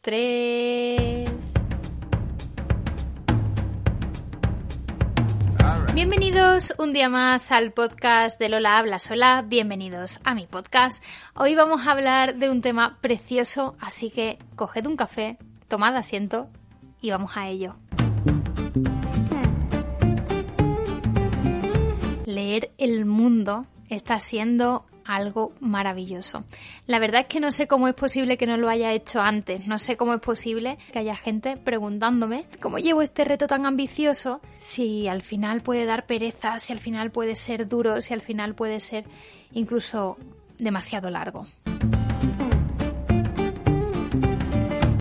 Tres. Bienvenidos un día más al podcast de Lola Habla Sola. Bienvenidos a mi podcast. Hoy vamos a hablar de un tema precioso, así que coged un café, tomad asiento y vamos a ello. Leer el mundo está siendo algo maravilloso. La verdad es que no sé cómo es posible que no lo haya hecho antes, no sé cómo es posible que haya gente preguntándome cómo llevo este reto tan ambicioso, si al final puede dar pereza, si al final puede ser duro, si al final puede ser incluso demasiado largo.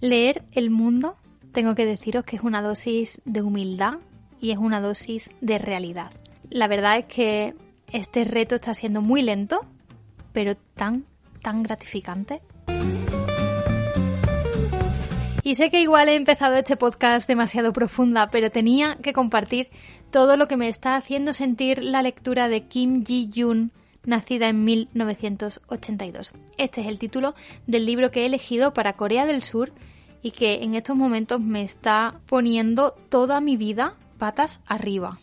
Leer el mundo, tengo que deciros que es una dosis de humildad y es una dosis de realidad. La verdad es que este reto está siendo muy lento, pero tan, tan gratificante. Y sé que igual he empezado este podcast demasiado profunda, pero tenía que compartir todo lo que me está haciendo sentir la lectura de Kim Ji-yoon, nacida en 1982. Este es el título del libro que he elegido para Corea del Sur y que en estos momentos me está poniendo toda mi vida patas arriba.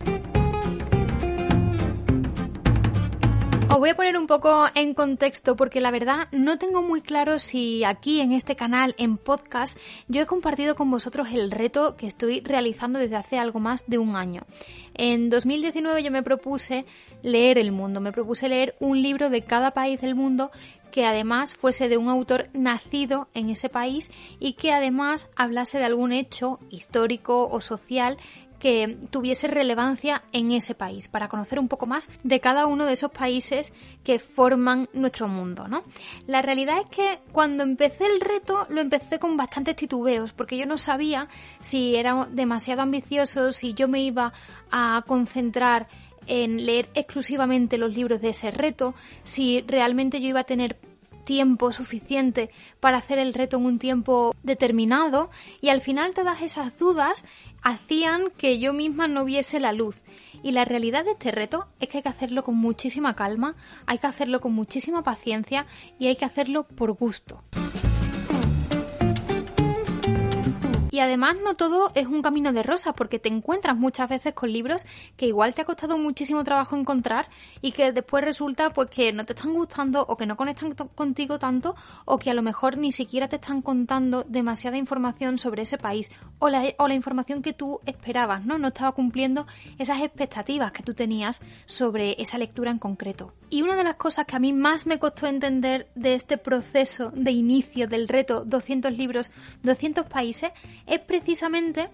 Os voy a poner un poco en contexto porque la verdad no tengo muy claro si aquí en este canal, en podcast, yo he compartido con vosotros el reto que estoy realizando desde hace algo más de un año. En 2019 yo me propuse leer el mundo, me propuse leer un libro de cada país del mundo que además fuese de un autor nacido en ese país y que además hablase de algún hecho histórico o social que tuviese relevancia en ese país, para conocer un poco más de cada uno de esos países que forman nuestro mundo, ¿no? La realidad es que cuando empecé el reto lo empecé con bastantes titubeos, porque yo no sabía si era demasiado ambicioso, si yo me iba a concentrar en leer exclusivamente los libros de ese reto, si realmente yo iba a tener tiempo suficiente para hacer el reto en un tiempo determinado y al final todas esas dudas hacían que yo misma no viese la luz. Y la realidad de este reto es que hay que hacerlo con muchísima calma, hay que hacerlo con muchísima paciencia y hay que hacerlo por gusto. Y además no todo es un camino de rosa, porque te encuentras muchas veces con libros que igual te ha costado muchísimo trabajo encontrar y que después resulta pues que no te están gustando o que no conectan contigo tanto o que a lo mejor ni siquiera te están contando demasiada información sobre ese país o la, o la información que tú esperabas, ¿no? No estaba cumpliendo esas expectativas que tú tenías sobre esa lectura en concreto. Y una de las cosas que a mí más me costó entender de este proceso de inicio del reto 200 libros, 200 países, es precisamente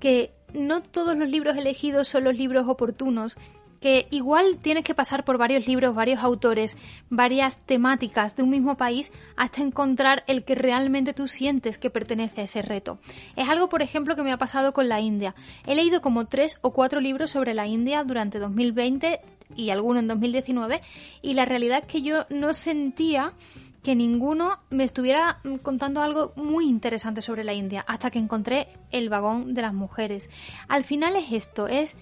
que no todos los libros elegidos son los libros oportunos, que igual tienes que pasar por varios libros, varios autores, varias temáticas de un mismo país hasta encontrar el que realmente tú sientes que pertenece a ese reto. Es algo, por ejemplo, que me ha pasado con la India. He leído como tres o cuatro libros sobre la India durante 2020 y alguno en 2019 y la realidad es que yo no sentía que ninguno me estuviera contando algo muy interesante sobre la India hasta que encontré el vagón de las mujeres. Al final es esto, es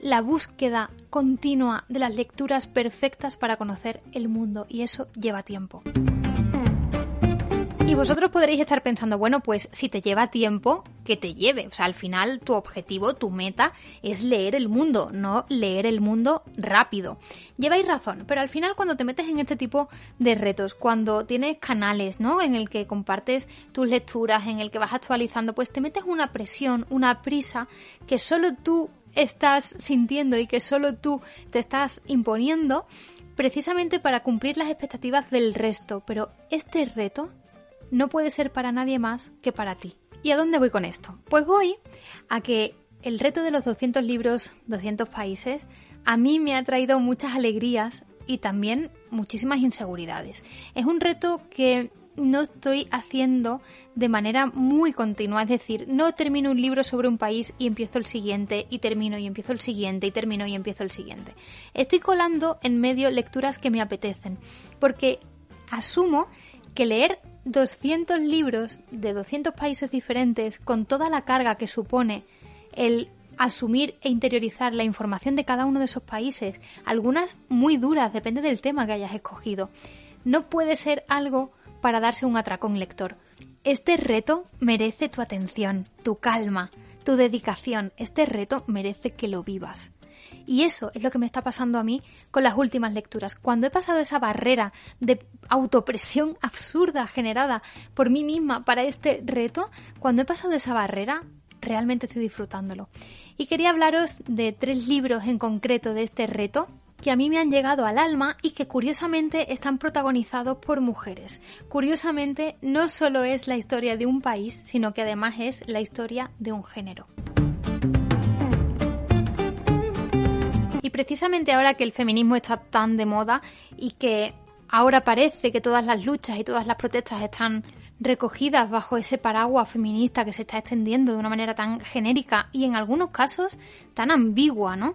la búsqueda continua de las lecturas perfectas para conocer el mundo y eso lleva tiempo. Y vosotros podréis estar pensando, bueno, pues si te lleva tiempo, que te lleve. O sea, al final tu objetivo, tu meta es leer el mundo, no leer el mundo rápido. Lleváis razón, pero al final cuando te metes en este tipo de retos, cuando tienes canales, ¿no? En el que compartes tus lecturas, en el que vas actualizando, pues te metes una presión, una prisa que solo tú estás sintiendo y que solo tú te estás imponiendo precisamente para cumplir las expectativas del resto. Pero este reto no puede ser para nadie más que para ti. ¿Y a dónde voy con esto? Pues voy a que el reto de los 200 libros, 200 países, a mí me ha traído muchas alegrías y también muchísimas inseguridades. Es un reto que no estoy haciendo de manera muy continua, es decir, no termino un libro sobre un país y empiezo el siguiente y termino y empiezo el siguiente y termino y empiezo el siguiente. Estoy colando en medio lecturas que me apetecen, porque asumo que leer 200 libros de 200 países diferentes con toda la carga que supone el asumir e interiorizar la información de cada uno de esos países, algunas muy duras, depende del tema que hayas escogido, no puede ser algo para darse un atracón lector. Este reto merece tu atención, tu calma, tu dedicación. Este reto merece que lo vivas. Y eso es lo que me está pasando a mí con las últimas lecturas. Cuando he pasado esa barrera de autopresión absurda generada por mí misma para este reto, cuando he pasado esa barrera, realmente estoy disfrutándolo. Y quería hablaros de tres libros en concreto de este reto que a mí me han llegado al alma y que curiosamente están protagonizados por mujeres. Curiosamente, no solo es la historia de un país, sino que además es la historia de un género. Precisamente ahora que el feminismo está tan de moda y que ahora parece que todas las luchas y todas las protestas están recogidas bajo ese paraguas feminista que se está extendiendo de una manera tan genérica y en algunos casos tan ambigua, ¿no?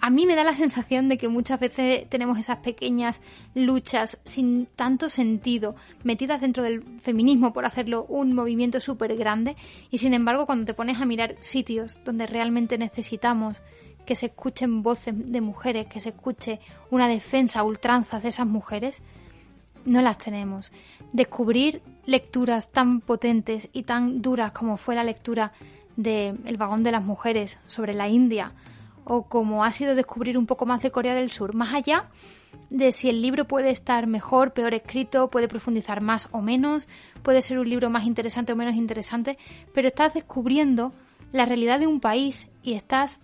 a mí me da la sensación de que muchas veces tenemos esas pequeñas luchas sin tanto sentido metidas dentro del feminismo por hacerlo un movimiento súper grande y sin embargo cuando te pones a mirar sitios donde realmente necesitamos que se escuchen voces de mujeres, que se escuche una defensa a de esas mujeres, no las tenemos. Descubrir lecturas tan potentes y tan duras como fue la lectura de El vagón de las mujeres sobre la India, o como ha sido descubrir un poco más de Corea del Sur, más allá de si el libro puede estar mejor, peor escrito, puede profundizar más o menos, puede ser un libro más interesante o menos interesante, pero estás descubriendo la realidad de un país y estás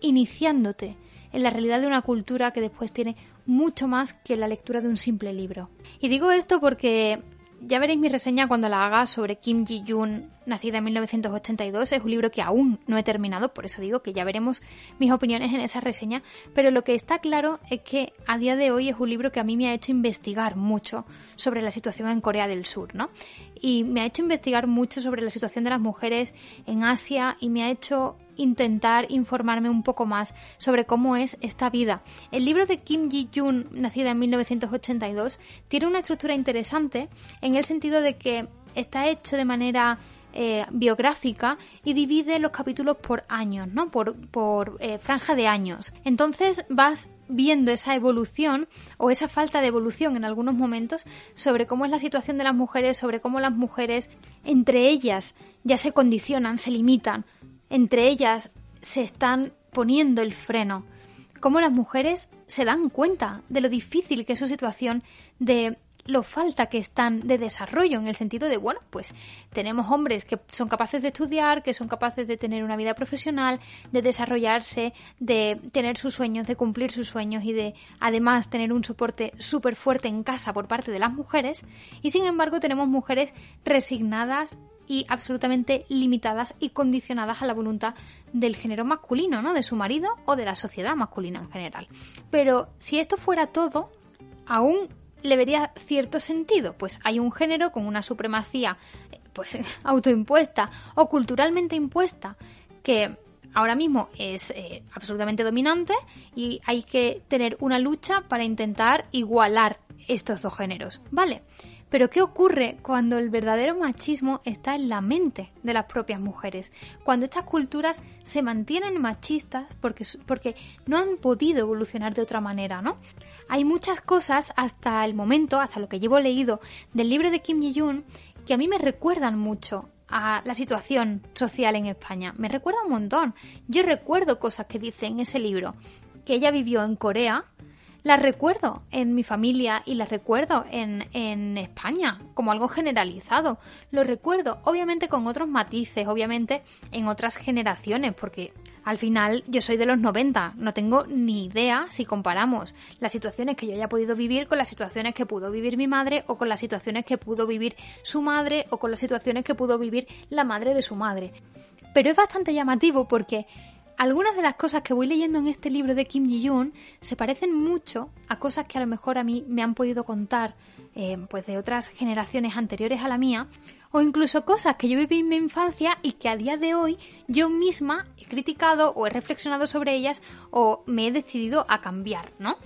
iniciándote en la realidad de una cultura que después tiene mucho más que la lectura de un simple libro. Y digo esto porque ya veréis mi reseña cuando la haga sobre Kim Ji-yoon, nacida en 1982. Es un libro que aún no he terminado, por eso digo que ya veremos mis opiniones en esa reseña. Pero lo que está claro es que a día de hoy es un libro que a mí me ha hecho investigar mucho sobre la situación en Corea del Sur, ¿no? Y me ha hecho investigar mucho sobre la situación de las mujeres en Asia y me ha hecho intentar informarme un poco más sobre cómo es esta vida. El libro de Kim Ji-yoon, nacida en 1982, tiene una estructura interesante en el sentido de que está hecho de manera eh, biográfica y divide los capítulos por años, ¿no? Por, por eh, franja de años. Entonces vas viendo esa evolución o esa falta de evolución en algunos momentos sobre cómo es la situación de las mujeres, sobre cómo las mujeres entre ellas ya se condicionan, se limitan entre ellas se están poniendo el freno. Cómo las mujeres se dan cuenta de lo difícil que es su situación, de lo falta que están de desarrollo, en el sentido de, bueno, pues tenemos hombres que son capaces de estudiar, que son capaces de tener una vida profesional, de desarrollarse, de tener sus sueños, de cumplir sus sueños y de además tener un soporte súper fuerte en casa por parte de las mujeres. Y sin embargo tenemos mujeres resignadas, y absolutamente limitadas y condicionadas a la voluntad del género masculino, ¿no? De su marido o de la sociedad masculina en general. Pero si esto fuera todo, aún le vería cierto sentido, pues hay un género con una supremacía pues autoimpuesta o culturalmente impuesta que ahora mismo es eh, absolutamente dominante y hay que tener una lucha para intentar igualar estos dos géneros, ¿vale? Pero ¿qué ocurre cuando el verdadero machismo está en la mente de las propias mujeres? Cuando estas culturas se mantienen machistas porque, porque no han podido evolucionar de otra manera, ¿no? Hay muchas cosas hasta el momento, hasta lo que llevo leído del libro de Kim Ji-yoon, que a mí me recuerdan mucho a la situación social en España. Me recuerda un montón. Yo recuerdo cosas que dice en ese libro, que ella vivió en Corea, las recuerdo en mi familia y las recuerdo en, en España como algo generalizado. Lo recuerdo, obviamente con otros matices, obviamente en otras generaciones, porque al final yo soy de los 90, no tengo ni idea si comparamos las situaciones que yo haya podido vivir con las situaciones que pudo vivir mi madre o con las situaciones que pudo vivir su madre o con las situaciones que pudo vivir la madre de su madre. Pero es bastante llamativo porque algunas de las cosas que voy leyendo en este libro de Kim Ji-yoon se parecen mucho a cosas que a lo mejor a mí me han podido contar eh, pues de otras generaciones anteriores a la mía, o incluso cosas que yo viví en mi infancia y que a día de hoy yo misma he criticado o he reflexionado sobre ellas o me he decidido a cambiar, ¿no?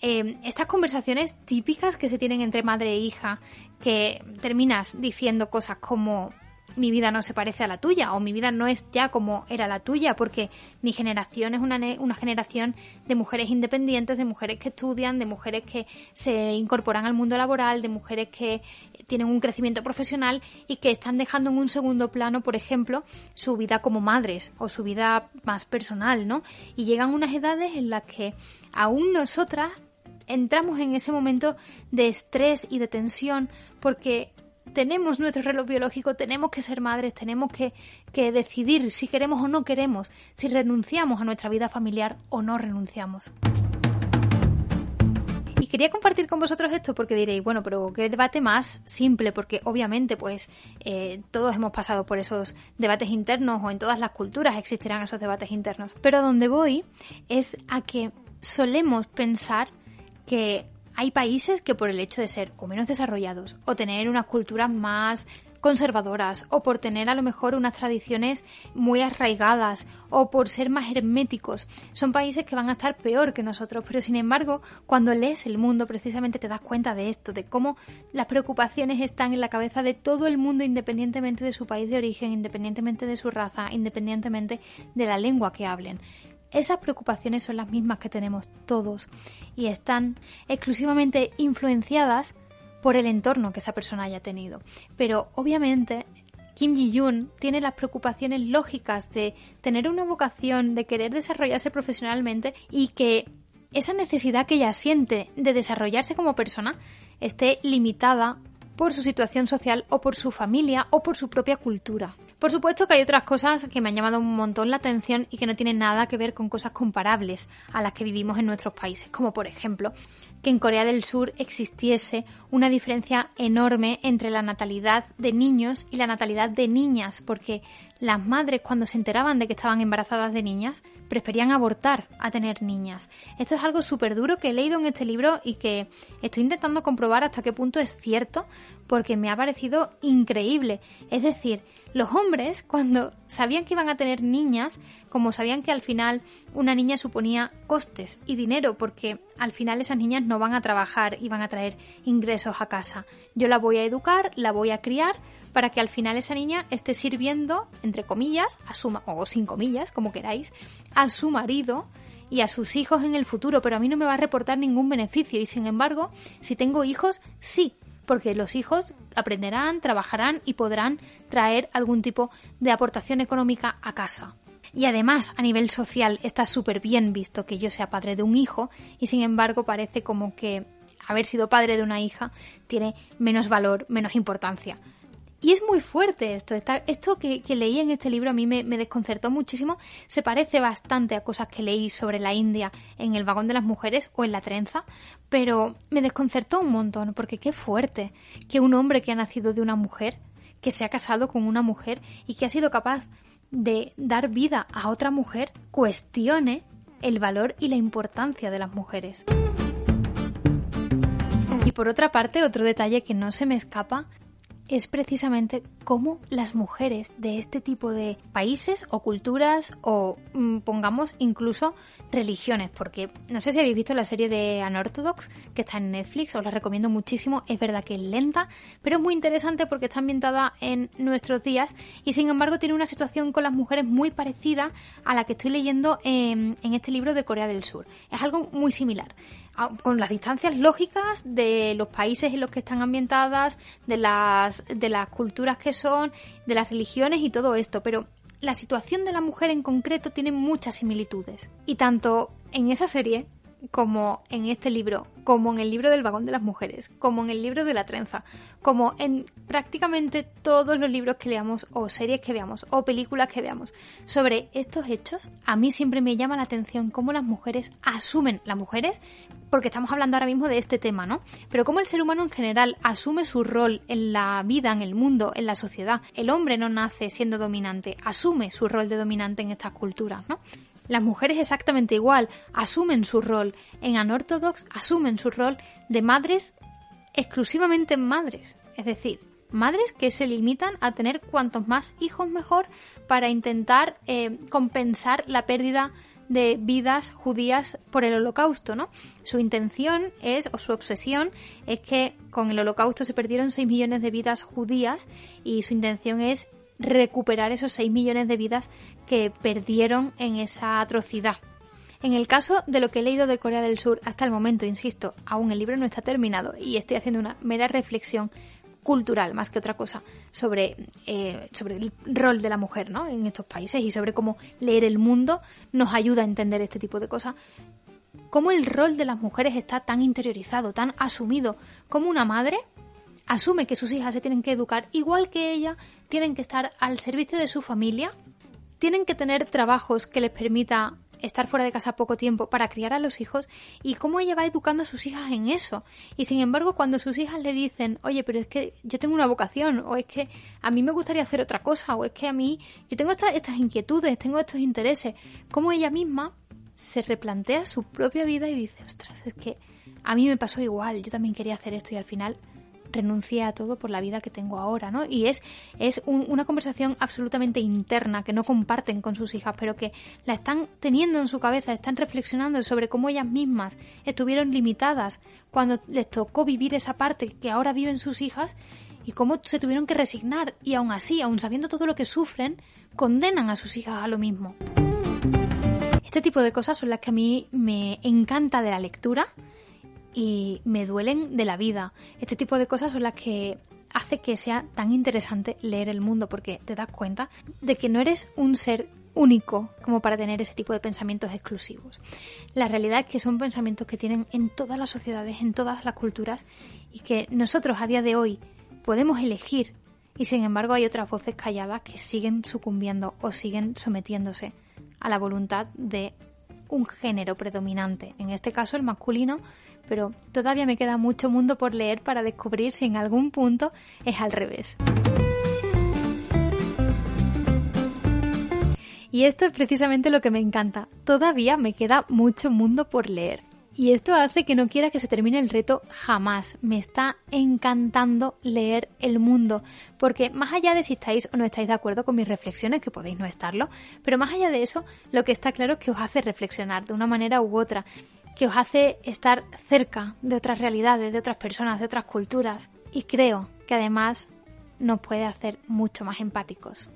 Eh, estas conversaciones típicas que se tienen entre madre e hija, que terminas diciendo cosas como mi vida no se parece a la tuya o mi vida no es ya como era la tuya porque mi generación es una, una, generación de mujeres independientes, de mujeres que estudian, de mujeres que se incorporan al mundo laboral, de mujeres que tienen un crecimiento profesional y que están dejando en un segundo plano, por ejemplo, su vida como madres o su vida más personal, ¿no? Y llegan unas edades en las que aún nosotras entramos en ese momento de estrés y de tensión porque tenemos nuestro reloj biológico, tenemos que ser madres, tenemos que, decidir si queremos o no queremos, si renunciamos a nuestra vida familiar o no renunciamos. Y quería compartir con vosotros esto porque diréis, bueno, pero qué debate más simple, porque obviamente pues eh, todos hemos pasado por esos debates internos o en todas las culturas existirán esos debates internos. Pero a donde voy es a que solemos pensar que hay países que por el hecho de ser o menos desarrollados o tener unas culturas más conservadoras o por tener a lo mejor unas tradiciones muy arraigadas o por ser más herméticos. Son países que van a estar peor que nosotros, pero sin embargo, cuando lees el mundo precisamente te das cuenta de esto, de cómo las preocupaciones están en la cabeza de todo el mundo independientemente de su país de origen, independientemente de su raza, independientemente de la lengua que hablen. Esas preocupaciones son las mismas que tenemos todos y están exclusivamente influenciadas por el entorno que esa persona haya tenido. Pero obviamente Kim Ji-yoon tiene las preocupaciones lógicas de tener una vocación, de querer desarrollarse profesionalmente y que esa necesidad que ella siente de desarrollarse como persona esté limitada por su situación social o por su familia o por su propia cultura. Por supuesto que hay otras cosas que me han llamado un montón la atención y que no tienen nada que ver con cosas comparables a las que vivimos en nuestros países, como por ejemplo que en Corea del Sur existiese una diferencia enorme entre la natalidad de niños y la natalidad de niñas, porque las madres cuando se enteraban de que estaban embarazadas de niñas preferían abortar a tener niñas. Esto es algo súper duro que he leído en este libro y que estoy intentando comprobar hasta qué punto es cierto, porque me ha parecido increíble. Es decir, los hombres, cuando sabían que iban a tener niñas, como sabían que al final una niña suponía costes y dinero, porque al final esas niñas no van a trabajar y van a traer ingresos a casa. Yo la voy a educar, la voy a criar, para que al final esa niña esté sirviendo, entre comillas, a su, o sin comillas, como queráis, a su marido y a sus hijos en el futuro, pero a mí no me va a reportar ningún beneficio y sin embargo, si tengo hijos, sí, porque los hijos aprenderán, trabajarán y podrán traer algún tipo de aportación económica a casa. Y además, a nivel social, está súper bien visto que yo sea padre de un hijo y sin embargo parece como que haber sido padre de una hija tiene menos valor, menos importancia. Y es muy fuerte esto. esto que, leí en este libro a mí me, desconcertó muchísimo. Se parece bastante a cosas que leí sobre la India en el vagón de las mujeres o en la trenza, pero me desconcertó un montón porque qué fuerte que un hombre que ha nacido de una mujer, que se ha casado con una mujer y que ha sido capaz de dar vida a otra mujer, cuestione el valor y la importancia de las mujeres. Y por otra parte, otro detalle que no se me escapa es precisamente cómo las mujeres de este tipo de países o culturas o mm, pongamos incluso religiones, porque no sé si habéis visto la serie de Unorthodox que está en Netflix, os la recomiendo muchísimo, es verdad que es lenta, pero es muy interesante porque está ambientada en nuestros días y sin embargo tiene una situación con las mujeres muy parecida a la que estoy leyendo en, en este libro de Corea del Sur. Es algo muy similar con las distancias lógicas de los países en los que están ambientadas, de las, de las culturas que son, de las religiones y todo esto, pero la situación de la mujer en concreto tiene muchas similitudes. Y tanto en esa serie como en este libro, como en el libro del vagón de las mujeres, como en el libro de la trenza, como en prácticamente todos los libros que leamos o series que veamos o películas que veamos sobre estos hechos, a mí siempre me llama la atención cómo las mujeres asumen, las mujeres, porque estamos hablando ahora mismo de este tema, ¿no? Pero cómo el ser humano en general asume su rol en la vida, en el mundo, en la sociedad. El hombre no nace siendo dominante, asume su rol de dominante en estas culturas, ¿no? Las mujeres exactamente igual asumen su rol. En Anorthodox asumen su rol de madres exclusivamente en madres, es decir, madres que se limitan a tener cuantos más hijos mejor para intentar eh, compensar la pérdida de vidas judías por el holocausto, ¿no? Su intención es, o su obsesión, es que con el holocausto se perdieron 6 millones de vidas judías y su intención es recuperar esos 6 millones de vidas que perdieron en esa atrocidad. En el caso de lo que he leído de Corea del Sur hasta el momento, insisto, aún el libro no está terminado y estoy haciendo una mera reflexión cultural más que otra cosa sobre, eh, sobre el rol de la mujer ¿no? en estos países y sobre cómo leer el mundo nos ayuda a entender este tipo de cosas. Cómo el rol de las mujeres está tan interiorizado, tan asumido, como una madre asume que sus hijas se tienen que educar igual que ella, tienen que estar al servicio de su familia, tienen que tener trabajos que les permita estar fuera de casa poco tiempo para criar a los hijos y cómo ella va educando a sus hijas en eso. Y sin embargo, cuando sus hijas le dicen, oye, pero es que yo tengo una vocación, o es que a mí me gustaría hacer otra cosa, o es que a mí yo tengo estas, estas inquietudes, tengo estos intereses, cómo ella misma se replantea su propia vida y dice, ostras, es que a mí me pasó igual, yo también quería hacer esto y al final renuncié a todo por la vida que tengo ahora, ¿no? Y es, es una conversación absolutamente interna que no comparten con sus hijas, pero que la están teniendo en su cabeza, están reflexionando sobre cómo ellas mismas estuvieron limitadas cuando les tocó vivir esa parte que ahora viven sus hijas y cómo se tuvieron que resignar y aún así, aún sabiendo todo lo que sufren, condenan a sus hijas a lo mismo. Este tipo de cosas son las que a mí me encanta de la lectura y me duelen de la vida. Este tipo de cosas son las que hace que sea tan interesante leer el mundo porque te das cuenta de que no eres un ser único como para tener ese tipo de pensamientos exclusivos. La realidad es que son pensamientos que tienen en todas las sociedades, en todas las culturas y que nosotros a día de hoy podemos elegir y sin embargo hay otras voces calladas que siguen sucumbiendo o siguen sometiéndose a la voluntad de un género predominante, en este caso el masculino, pero todavía me queda mucho mundo por leer para descubrir si en algún punto es al revés. Y esto es precisamente lo que me encanta. Todavía me queda mucho mundo por leer. Y esto hace que no quiera que se termine el reto jamás. Me está encantando leer el mundo. Porque más allá de si estáis o no estáis de acuerdo con mis reflexiones, que podéis no estarlo, pero más allá de eso, lo que está claro es que os hace reflexionar de una manera u otra que os hace estar cerca de otras realidades, de otras personas, de otras culturas. Y creo que además nos puede hacer mucho más empáticos.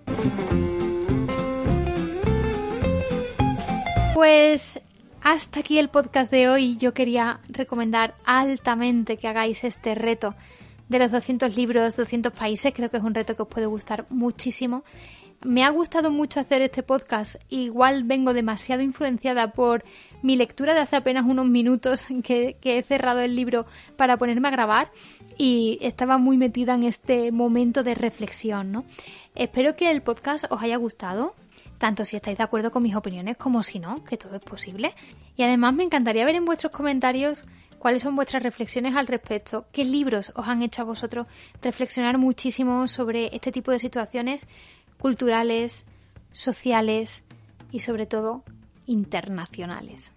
Pues hasta aquí el podcast de hoy. Yo quería recomendar altamente que hagáis este reto de los 200 libros, 200 países. Creo que es un reto que os puede gustar muchísimo. Me ha gustado mucho hacer este podcast. Igual vengo demasiado influenciada por mi lectura de hace apenas unos minutos que, he cerrado el libro para ponerme a grabar y estaba muy metida en este momento de reflexión, ¿no? Espero que el podcast os haya gustado, tanto si estáis de acuerdo con mis opiniones como si no, que todo es posible. Y además me encantaría ver en vuestros comentarios cuáles son vuestras reflexiones al respecto, qué libros os han hecho a vosotros reflexionar muchísimo sobre este tipo de situaciones culturales, sociales y sobre todo internacionales.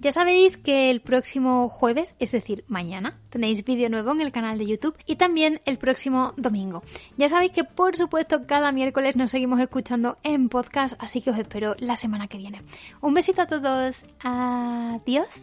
Ya sabéis que el próximo jueves, es decir, mañana, tenéis vídeo nuevo en el canal de YouTube y también el próximo domingo. Ya sabéis que por supuesto cada miércoles nos seguimos escuchando en podcast, así que os espero la semana que viene. Un besito a todos. Adiós.